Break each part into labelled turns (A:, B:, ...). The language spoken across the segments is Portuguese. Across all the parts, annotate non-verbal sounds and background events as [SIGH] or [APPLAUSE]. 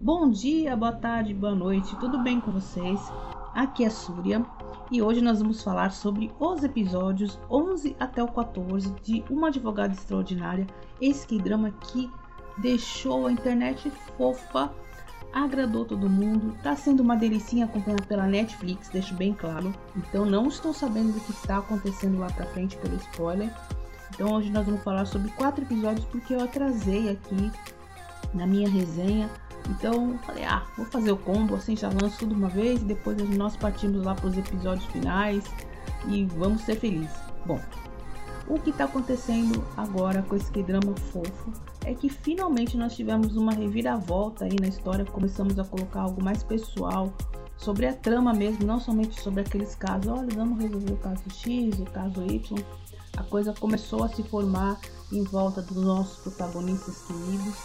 A: Bom dia, boa tarde, boa noite, tudo bem com vocês? Aqui é Súria e hoje nós vamos falar sobre os episódios 11 até o 14 de Uma Advogada Extraordinária, esse que drama que deixou a internet fofa, agradou todo mundo, tá sendo uma delicinha acompanhada pela Netflix, deixo bem claro. Então não estou sabendo do que está acontecendo lá pra frente pelo spoiler. Então hoje nós vamos falar sobre quatro episódios porque eu atrasei aqui na minha resenha. Então falei, ah, vou fazer o combo assim, já lanço tudo uma vez e depois nós partimos lá para os episódios finais e vamos ser felizes. Bom, o que está acontecendo agora com esse drama fofo é que finalmente nós tivemos uma reviravolta aí na história, começamos a colocar algo mais pessoal sobre a trama mesmo, não somente sobre aqueles casos, olha, vamos resolver o caso X, o caso Y. A coisa começou a se formar em volta dos nossos protagonistas queridos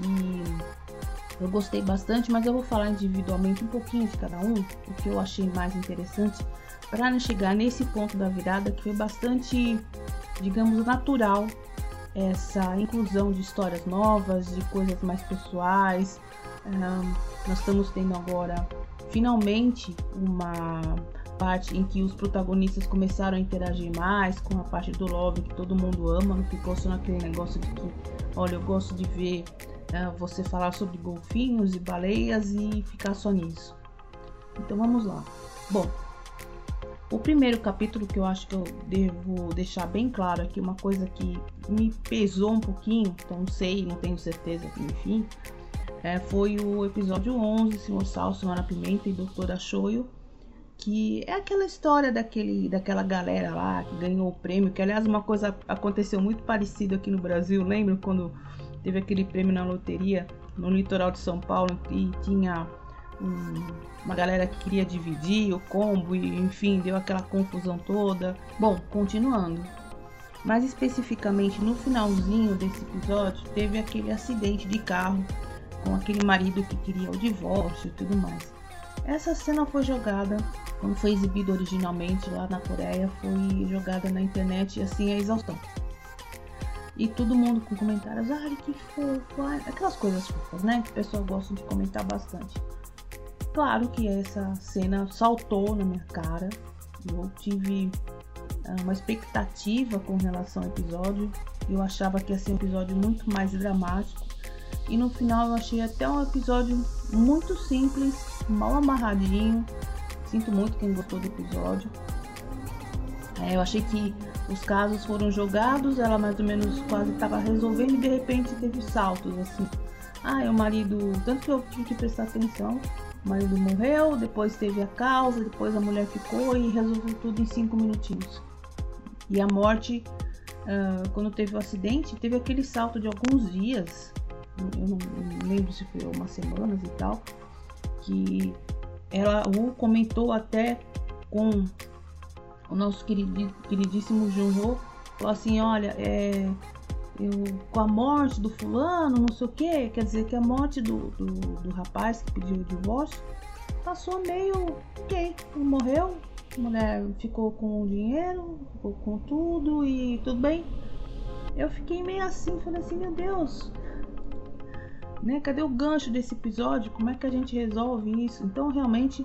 A: e eu gostei bastante, mas eu vou falar individualmente um pouquinho de cada um, o que eu achei mais interessante para chegar nesse ponto da virada que foi bastante, digamos, natural essa inclusão de histórias novas, de coisas mais pessoais. Um, nós estamos tendo agora finalmente uma parte em que os protagonistas começaram a interagir mais com a parte do love que todo mundo ama, não ficou só naquele negócio de que, olha, eu gosto de ver uh, você falar sobre golfinhos e baleias e ficar só nisso. Então vamos lá. Bom, o primeiro capítulo que eu acho que eu devo deixar bem claro aqui, uma coisa que me pesou um pouquinho, então não sei, não tenho certeza, enfim, é, foi o episódio 11, Senhor Sal, Senhora Pimenta e Doutora Shoyo, que é aquela história daquele, daquela galera lá que ganhou o prêmio, que aliás uma coisa aconteceu muito parecida aqui no Brasil, lembra quando teve aquele prêmio na loteria no litoral de São Paulo e tinha uma galera que queria dividir o combo e enfim, deu aquela confusão toda. Bom, continuando. Mais especificamente no finalzinho desse episódio, teve aquele acidente de carro com aquele marido que queria o divórcio e tudo mais. Essa cena foi jogada, quando foi exibido originalmente lá na Coreia, foi jogada na internet assim a exaustão. E todo mundo com comentários, ai que fofo, aquelas coisas fofas, né? Que o pessoal gosta de comentar bastante. Claro que essa cena saltou na minha cara. Eu tive ah, uma expectativa com relação ao episódio. Eu achava que ia ser um episódio muito mais dramático. E no final eu achei até um episódio muito simples, mal amarradinho. Sinto muito quem gostou do episódio. É, eu achei que os casos foram jogados, ela mais ou menos quase estava resolvendo e de repente teve saltos assim. Ah, é o marido. Tanto que eu tive que prestar atenção o marido morreu, depois teve a causa, depois a mulher ficou e resolveu tudo em cinco minutinhos. E a morte, uh, quando teve o acidente, teve aquele salto de alguns dias, eu não, não lembro se foi umas semanas e tal, que ela o comentou até com o nosso queridíssimo Junho, falou assim, olha, é, eu, com a morte do fulano, não sei o que, quer dizer que a morte do, do, do rapaz que pediu o divórcio passou meio ok, ele morreu, a mulher ficou com o dinheiro, ficou com tudo e tudo bem. Eu fiquei meio assim, falei assim, meu Deus, né? Cadê o gancho desse episódio? Como é que a gente resolve isso? Então realmente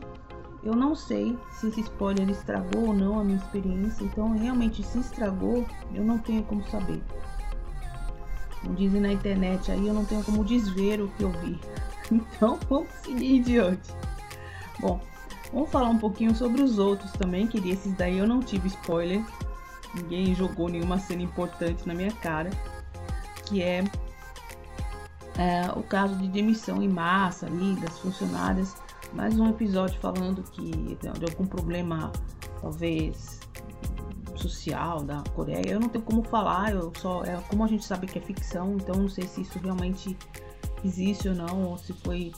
A: eu não sei se esse spoiler estragou ou não a minha experiência. Então realmente se estragou, eu não tenho como saber. Dizem na internet, aí eu não tenho como desver o que eu vi. [LAUGHS] Então vamos seguir adiante. Bom, vamos falar um pouquinho sobre os outros também, que esses daí eu não tive spoiler. Ninguém jogou nenhuma cena importante na minha cara. Que é, é o caso de demissão em massa ali das funcionárias. Mais um episódio falando que de algum problema, talvez social da Coreia. Eu não tenho como falar, eu só é como a gente sabe que é ficção, então não sei se isso realmente existe ou não, ou se foi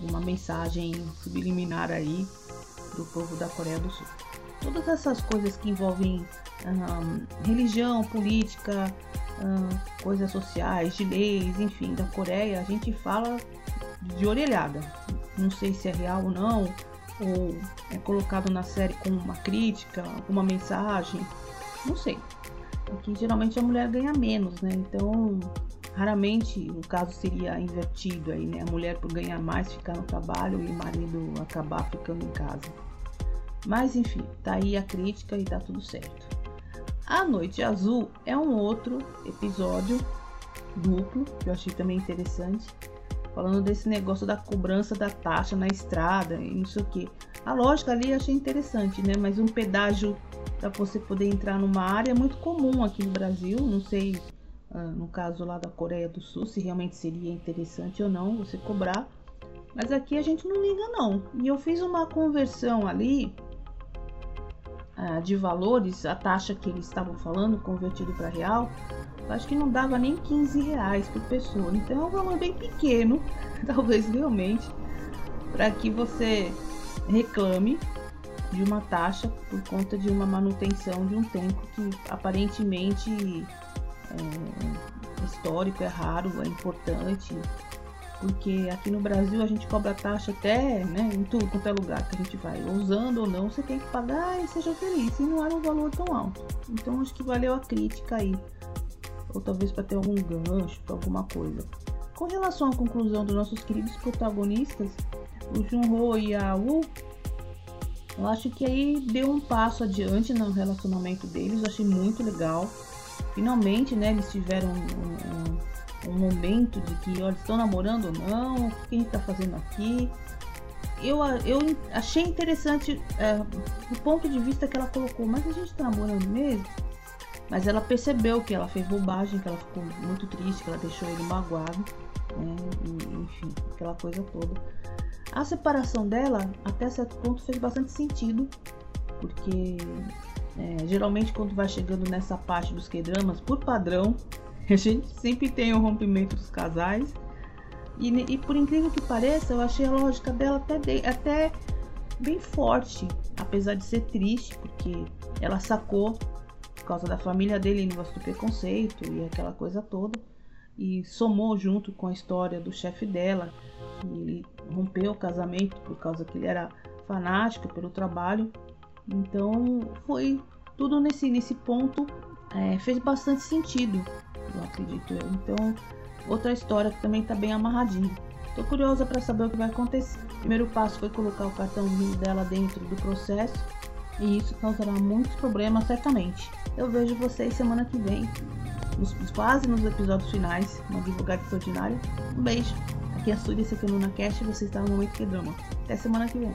A: uma mensagem subliminar aí do povo da Coreia do Sul. Todas essas coisas que envolvem religião, política, coisas sociais, de leis, enfim, da Coreia, a gente fala de orelhada. Não sei se é real ou não, ou é colocado na série como uma crítica, alguma mensagem. Não sei. Porque geralmente a mulher ganha menos, né? Então, raramente o caso seria invertido aí, né? A mulher por ganhar mais ficar no trabalho e o marido acabar ficando em casa. Mas enfim, tá aí a crítica e tá tudo certo. A Noite Azul é um outro episódio duplo que eu achei também interessante, falando desse negócio da cobrança da taxa na estrada e não sei o que. A lógica ali eu achei interessante, né? Mas um pedágio para você poder entrar numa área é muito comum aqui no Brasil. Não sei, uh, no caso lá da Coreia do Sul, se realmente seria interessante ou não você cobrar. Mas aqui a gente não liga não. E eu fiz uma conversão ali uh, de valores, a taxa que eles estavam falando, convertido para real, acho que não dava nem 15 reais por pessoa. Então é um valor bem pequeno, [LAUGHS] talvez realmente, para que você reclame de uma taxa por conta de uma manutenção de um tempo que aparentemente é histórico, é raro, é importante, porque aqui no Brasil a gente cobra taxa até né, em tudo quanto é lugar que a gente vai, usando ou não, você tem que pagar e seja feliz, e não era um valor tão alto. Então acho que valeu a crítica aí, ou talvez para ter algum gancho, para alguma coisa. Com relação à conclusão dos nossos queridos protagonistas, o Junho e a Wu, eu acho que aí deu um passo adiante no relacionamento deles, eu achei muito legal. Finalmente, né, eles tiveram um, um, um momento de que, olha, estão namorando ou não, o que a gente tá fazendo aqui. Eu, eu achei interessante é, o ponto de vista que ela colocou, mas a gente tá namorando mesmo? Mas ela percebeu que ela fez bobagem, que ela ficou muito triste, que ela deixou ele magoado, né? E, enfim, aquela coisa toda. A separação dela, até certo ponto, fez bastante sentido, porque é, geralmente quando vai chegando nessa parte dos K-dramas, por padrão, [LAUGHS] a gente sempre tem o rompimento dos casais. E, e, por incrível que pareça, eu achei a lógica dela até, de, até bem forte, apesar de ser triste, porque ela sacou por causa da família dele, negócio do preconceito e aquela coisa toda, e somou junto com a história do chefe dela, que ele rompeu o casamento por causa que ele era fanático pelo trabalho. Então foi tudo nesse, nesse ponto é, fez bastante sentido, eu acredito eu. Então, outra história que também está bem amarradinha. Tô curiosa para saber o que vai acontecer. O primeiro passo foi colocar o cartãozinho dela dentro do processo e isso causará muitos problemas certamente. Eu vejo vocês semana que vem, nos, quase nos episódios finais, uma divulgada extraordinária. Um beijo. Aqui é a Suri, esse aqui é o Luna Cast e você está no Momento Que Drama. Até semana que vem.